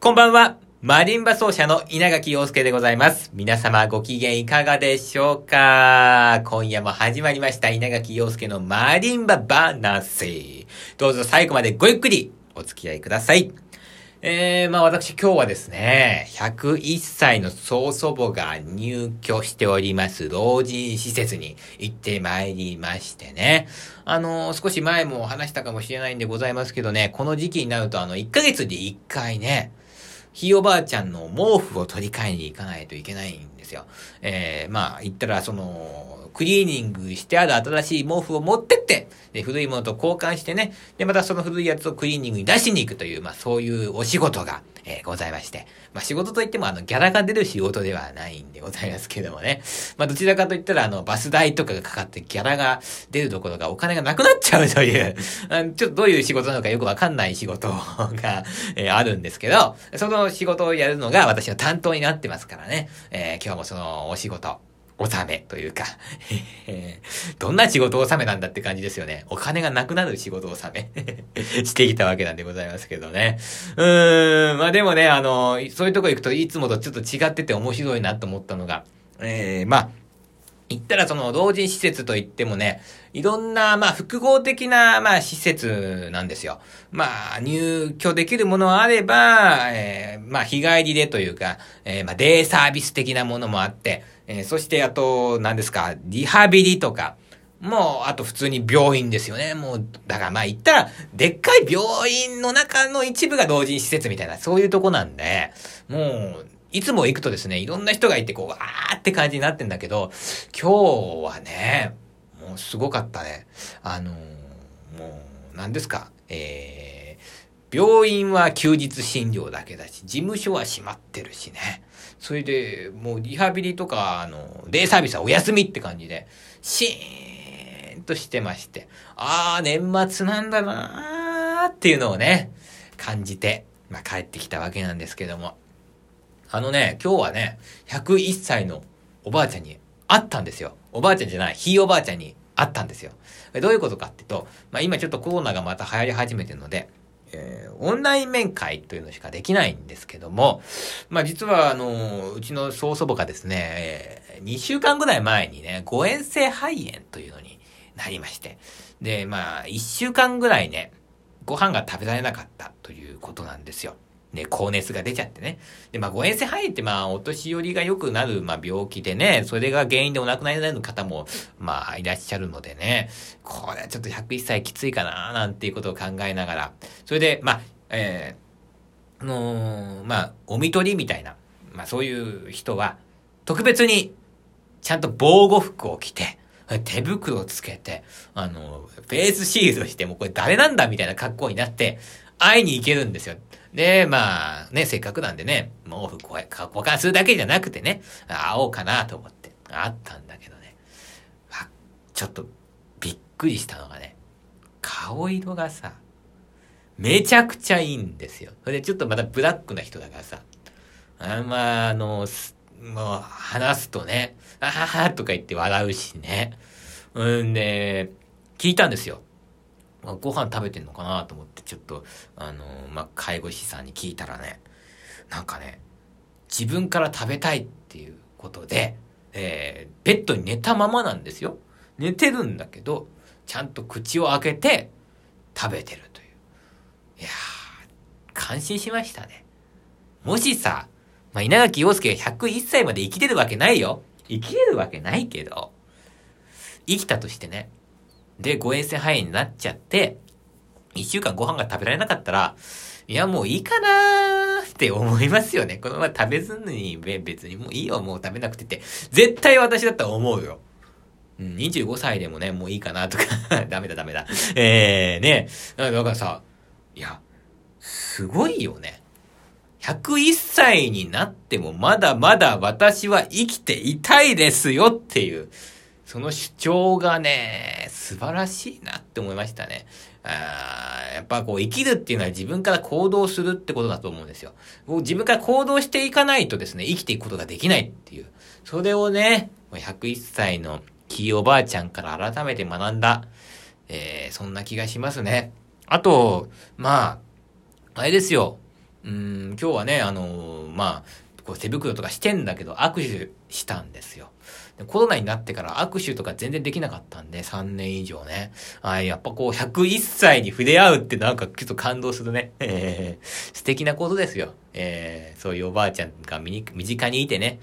こんばんは。マリンバ奏者の稲垣陽介でございます。皆様ご機嫌いかがでしょうか？今夜も始まりました稲垣陽介のマリンバ話。どうぞ最後までごゆっくりお付き合いください。えー、まあ私今日はですね、101歳の曽祖母が入居しております老人施設に行ってまいりましてね。あの少し前も話したかもしれないんでございますけどね、この時期になるとあの、1ヶ月で1回ね、ひいおばあちゃんの毛布を取り替えに行かないといけないんですよ。えー、まあ、言ったら、その、クリーニングしてある新しい毛布を持ってって、で、古いものと交換してね、で、またその古いやつをクリーニングに出しに行くという、まあ、そういうお仕事が、えー、ございまして。まあ、仕事といっても、あの、ギャラが出る仕事ではないんでございますけどもね。まあ、どちらかといったら、あの、バス代とかがかかってギャラが出るところがお金がなくなっちゃうという、あのちょっとどういう仕事なのかよくわかんない仕事が、えーあるんですけど、その仕事をやるのが私の担当になってますからね。えー今日もそのお仕事、納めというか、どんな仕事納めなんだって感じですよね。お金がなくなる仕事納め してきたわけなんでございますけどね。うーん、まあでもね、あの、そういうとこ行くといつもとちょっと違ってて面白いなと思ったのが、えー、まあ、言ったらその老人施設といってもね、いろんな、まあ複合的な、まあ施設なんですよ。まあ入居できるものあれば、えーまあ日帰りでというか、えーまあデイサービス的なものもあって、えーそしてあと、何ですか、リハビリとか、もう、あと普通に病院ですよね。もう、だからまあ言ったら、でっかい病院の中の一部が老人施設みたいな、そういうとこなんで、もう、いつも行くとですね、いろんな人がいて、こう、わーって感じになってんだけど、今日はね、もうすごかったね。あのーもう、何ですか、えー、病院は休日診療だけだし、事務所は閉まってるしね。それで、もうリハビリとか、あの、デイサービスはお休みって感じで、シーンとしてまして、あー、年末なんだなーっていうのをね、感じて、まあ、帰ってきたわけなんですけども。あのね、今日はね、101歳のおばあちゃんに会ったんですよ。おばあちゃんじゃない、ひいおばあちゃんに会ったんですよ。どういうことかっていうと、まあ今ちょっとコロナがまた流行り始めてるので、えーオンライン面会というのしかできないんですけども、まあ実はあの、うちの曽祖母がですね、え2週間ぐらい前にね、誤嚥性肺炎というのになりまして、で、まあ1週間ぐらいね、ご飯が食べられなかったということなんですよ。ね、高熱が出ちゃってね。で、まあ、誤嚥性肺炎って、まあ、お年寄りが良くなる、まあ、病気でね、それが原因でお亡くなりになる方も、まあ、いらっしゃるのでね、これはちょっと101歳きついかな、なんていうことを考えながら、それで、まあ、えー、あのーまあ、お見取りみたいな、まあ、そういう人は、特別に、ちゃんと防護服を着て、手袋をつけて、あの、フェイスシールドして、もうこれ誰なんだみたいな格好になって、会いに行けるんですよ。で、まあ、ね、せっかくなんでね、毛布こう交換するだけじゃなくてね、会おうかなと思って、会ったんだけどね、ちょっとびっくりしたのがね、顔色がさ、めちゃくちゃいいんですよ。それでちょっとまたブラックな人だからさ、あんまあ、の、もう話すとね、あははとか言って笑うしね。うんで、聞いたんですよ。まあご飯食べてんのかなと思って、ちょっと、あの、まあ、介護士さんに聞いたらね、なんかね、自分から食べたいっていうことで、えーベッドに寝たままなんですよ。寝てるんだけど、ちゃんと口を開けて食べてるという。いや、感心しましたね。もしさ、まあ、稲垣陽介が101歳まで生きてるわけないよ。生きれるわけないけど、生きたとしてね。で、誤嚥性肺炎になっちゃって、一週間ご飯が食べられなかったら、いや、もういいかなーって思いますよね。このまま食べずに、別にもういいよ、もう食べなくてって。絶対私だったら思うよ。うん、25歳でもね、もういいかなとか、ダメだダメだ。えー、ね。だからさ、いや、すごいよね。101歳になってもまだまだ私は生きていたいですよっていう、その主張がね、素晴らしいなって思いましたね。あやっぱこう生きるっていうのは自分から行動するってことだと思うんですよ。こう自分から行動していかないとですね、生きていくことができないっていう。それをね、101歳のきいおばあちゃんから改めて学んだ、えー、そんな気がしますね。あと、まあ、あれですよ。うん、今日はね、あのー、まあ、こう手袋とかしてんだけど握手したんですよ。コロナになってから握手とか全然できなかったんで、3年以上ね。はい、やっぱこう、101歳に触れ合うってなんかちょっと感動するね。えー、素敵なことですよ。えー、そういうおばあちゃんが身近にいてね、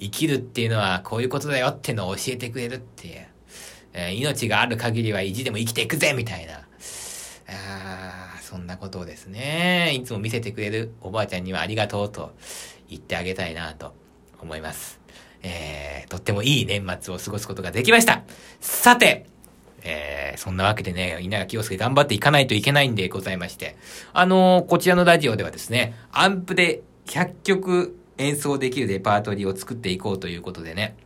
生きるっていうのはこういうことだよってのを教えてくれるっていう。えー、命がある限りは意地でも生きていくぜみたいな。あそんなことをですね、いつも見せてくれるおばあちゃんにはありがとうと言ってあげたいなと思います。えー、とってもいい年末を過ごすことができました。さて、えー、そんなわけでね、稲垣陽介頑張っていかないといけないんでございまして、あのー、こちらのラジオではですね、アンプで100曲演奏できるレパートリーを作っていこうということでね、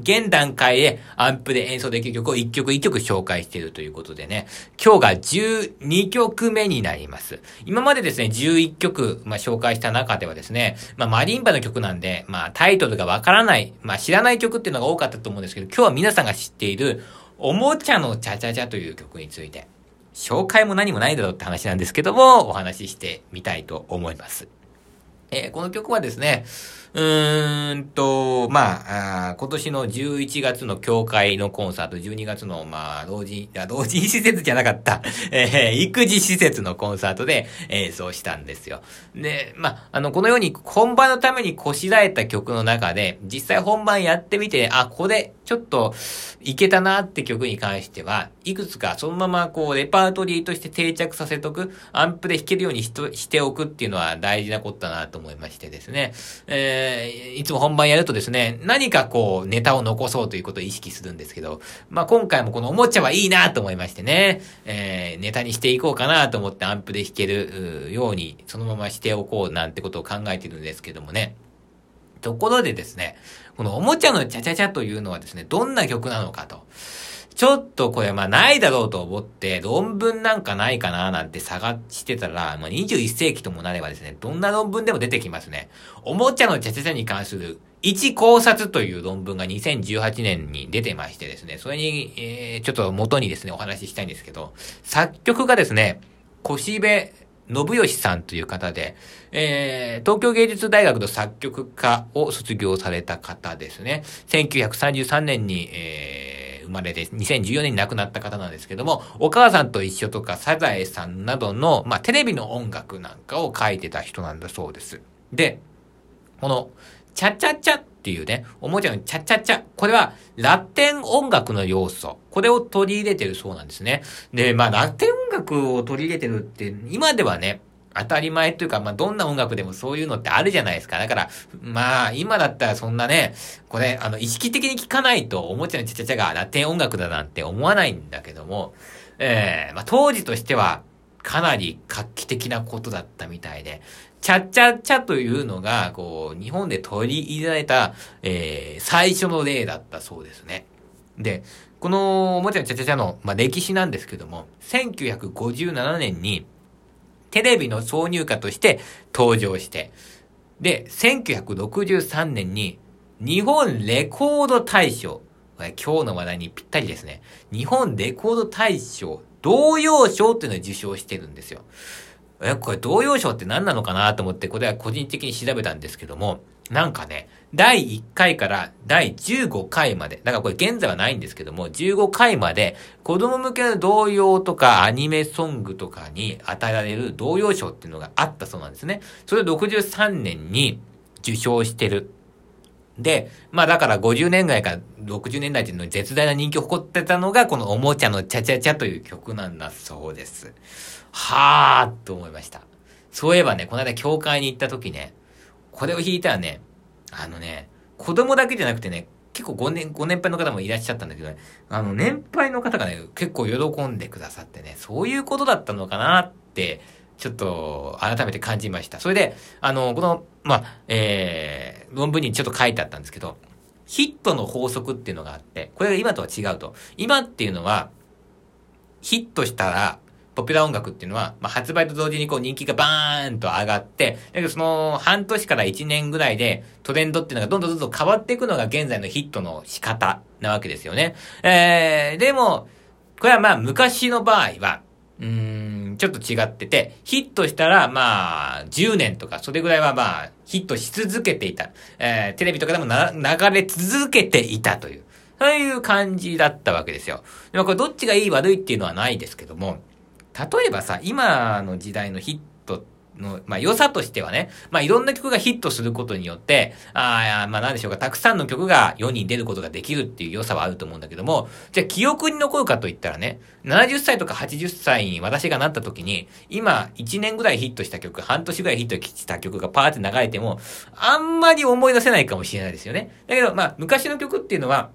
現段階でアンプで演奏できる曲を1曲1曲紹介しているということでね、今日が12曲目になります。今までですね、11曲、まあ、紹介した中ではですね、まあ、マリンバの曲なんで、まあ、タイトルがわからない、まあ、知らない曲っていうのが多かったと思うんですけど、今日は皆さんが知っている、おもちゃのチャチャチャという曲について、紹介も何もないだろうって話なんですけども、お話ししてみたいと思います。えー、この曲はですね、うーんと、まあ、あ今年の11月の教会のコンサート、12月の、まあ、老人、いや、老人施設じゃなかった、えー、育児施設のコンサートで演奏したんですよ。で、まあ、あの、このように本番のためにこしらえた曲の中で、実際本番やってみて、あ、これ、ちょっと、いけたなって曲に関しては、いくつかそのままこう、レパートリーとして定着させとく、アンプで弾けるようにししておくっていうのは大事なことだなと思いましてですね。えー、いつも本番やるとですね、何かこう、ネタを残そうということを意識するんですけど、まあ今回もこのおもちゃはいいなと思いましてね、えー、ネタにしていこうかなと思ってアンプで弾けるように、そのまましておこうなんてことを考えてるんですけどもね。ところでですね、このおもちゃのチャチャチャというのはですね、どんな曲なのかと。ちょっとこれまあないだろうと思って論文なんかないかななんて探してたら、まあ、21世紀ともなればですね、どんな論文でも出てきますね。おもちゃのチャチャチャに関する一考察という論文が2018年に出てましてですね、それに、えー、ちょっと元にですね、お話ししたいんですけど、作曲がですね、小部信義さんという方で、えー、東京芸術大学の作曲家を卒業された方ですね。1933年に、えー、生まれて、2014年に亡くなった方なんですけども、お母さんと一緒とか、サザエさんなどの、まあ、テレビの音楽なんかを書いてた人なんだそうです。で、この、チャチャチャっていうね、おもちゃのチャチャチャ。これはラテン音楽の要素。これを取り入れてるそうなんですね。で、まあラテン音楽を取り入れてるって、今ではね、当たり前というか、まあ、どんな音楽でもそういうのってあるじゃないですか。だから、まあ、今だったらそんなね、これ、あの、意識的に聴かないと、おもちゃのちゃちゃちゃがラテン音楽だなんて思わないんだけども、ええー、まあ、当時としては、かなり画期的なことだったみたいで、チャッチャッチャというのが、こう、日本で取り入れられた、えー、最初の例だったそうですね。で、このおもちゃのチャチャチャの、まあ、歴史なんですけども、1957年に、テレビの挿入歌として登場して、で、1963年に、日本レコード大賞、今日の話題にぴったりですね。日本レコード大賞、童謡賞っていうのを受賞してるんですよ。え、これ童謡賞って何なのかなと思って、これは個人的に調べたんですけども、なんかね、第1回から第15回まで、だからこれ現在はないんですけども、15回まで子供向けの童謡とかアニメソングとかに与えられる童謡賞っていうのがあったそうなんですね。それを63年に受賞してる。で、まあだから50年代から60年代っていうのに絶大な人気を誇ってたのがこのおもちゃのチャチャチャという曲なんだそうです。はーと思いました。そういえばね、この間教会に行った時ね、これを弾いたらね、あのね、子供だけじゃなくてね、結構5年、ご年配の方もいらっしゃったんだけどね、あの、年配の方がね、結構喜んでくださってね、そういうことだったのかなって、ちょっと、改めて感じました。それで、あの、この、まあ、えー、論文にちょっと書いてあったんですけど、ヒットの法則っていうのがあって、これが今とは違うと。今っていうのは、ヒットしたら、ポピュラー音楽っていうのは、まあ、発売と同時にこう人気がバーンと上がって、だけどその半年から1年ぐらいでトレンドっていうのがどんどんどんどん変わっていくのが現在のヒットの仕方なわけですよね。えー、でも、これはまあ昔の場合は、うーん、ちょっと違ってて、ヒットしたら、まあ、10年とか、それぐらいはまあ、ヒットし続けていた。えー、テレビとかでも、流れ続けていたという。そういう感じだったわけですよ。でもこれどっちがいい悪いっていうのはないですけども、例えばさ、今の時代のヒットの、まあ、良さとしてはね、まあ、いろんな曲がヒットすることによって、ああ、まあ、なんでしょうか、たくさんの曲が世に出ることができるっていう良さはあると思うんだけども、じゃあ記憶に残るかといったらね、70歳とか80歳に私がなった時に、今、1年ぐらいヒットした曲、半年ぐらいヒットした曲がパーって流れても、あんまり思い出せないかもしれないですよね。だけど、まあ、昔の曲っていうのは、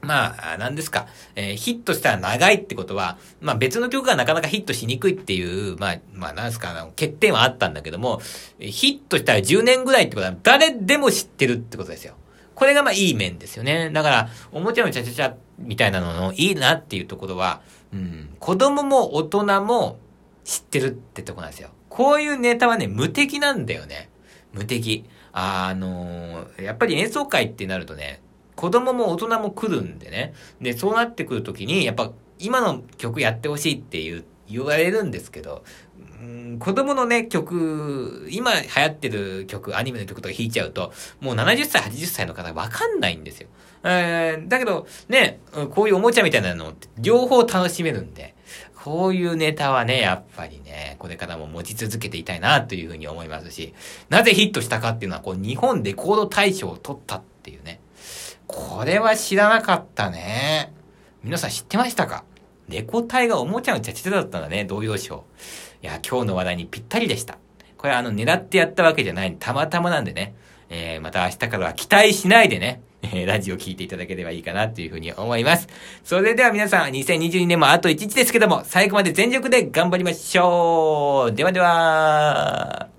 まあ、何ですか、えー、ヒットしたら長いってことは、まあ別の曲がなかなかヒットしにくいっていう、まあ、まあ何ですか、欠点はあったんだけども、ヒットしたら10年ぐらいってことは誰でも知ってるってことですよ。これがまあいい面ですよね。だから、おもちゃのチャチャチャみたいなののいいなっていうところは、うん、子供も大人も知ってるってとこなんですよ。こういうネタはね、無敵なんだよね。無敵。あのー、やっぱり演奏会ってなるとね、子供も大人も来るんでね。で、そうなってくるときに、やっぱ今の曲やってほしいっていう、言われるんですけど、うん、子供のね、曲、今流行ってる曲、アニメの曲とか弾いちゃうと、もう70歳、80歳の方わかんないんですよ。えー、だけど、ね、こういうおもちゃみたいなのって両方楽しめるんで、こういうネタはね、やっぱりね、これからも持ち続けていたいなというふうに思いますし、なぜヒットしたかっていうのは、こう、日本レコード大賞を取ったっていうね。これは知らなかったね。皆さん知ってましたか？猫体がおもちゃのチャチャだったんだね、童謡賞。いや、今日の話題にぴったりでした。これあの、狙ってやったわけじゃない、たまたまなんでね。えー、また明日からは期待しないでね、えー、ラジオ聞いていただければいいかなというふうに思います。それでは皆さん、2022年もあと1日ですけども、最後まで全力で頑張りましょうではでは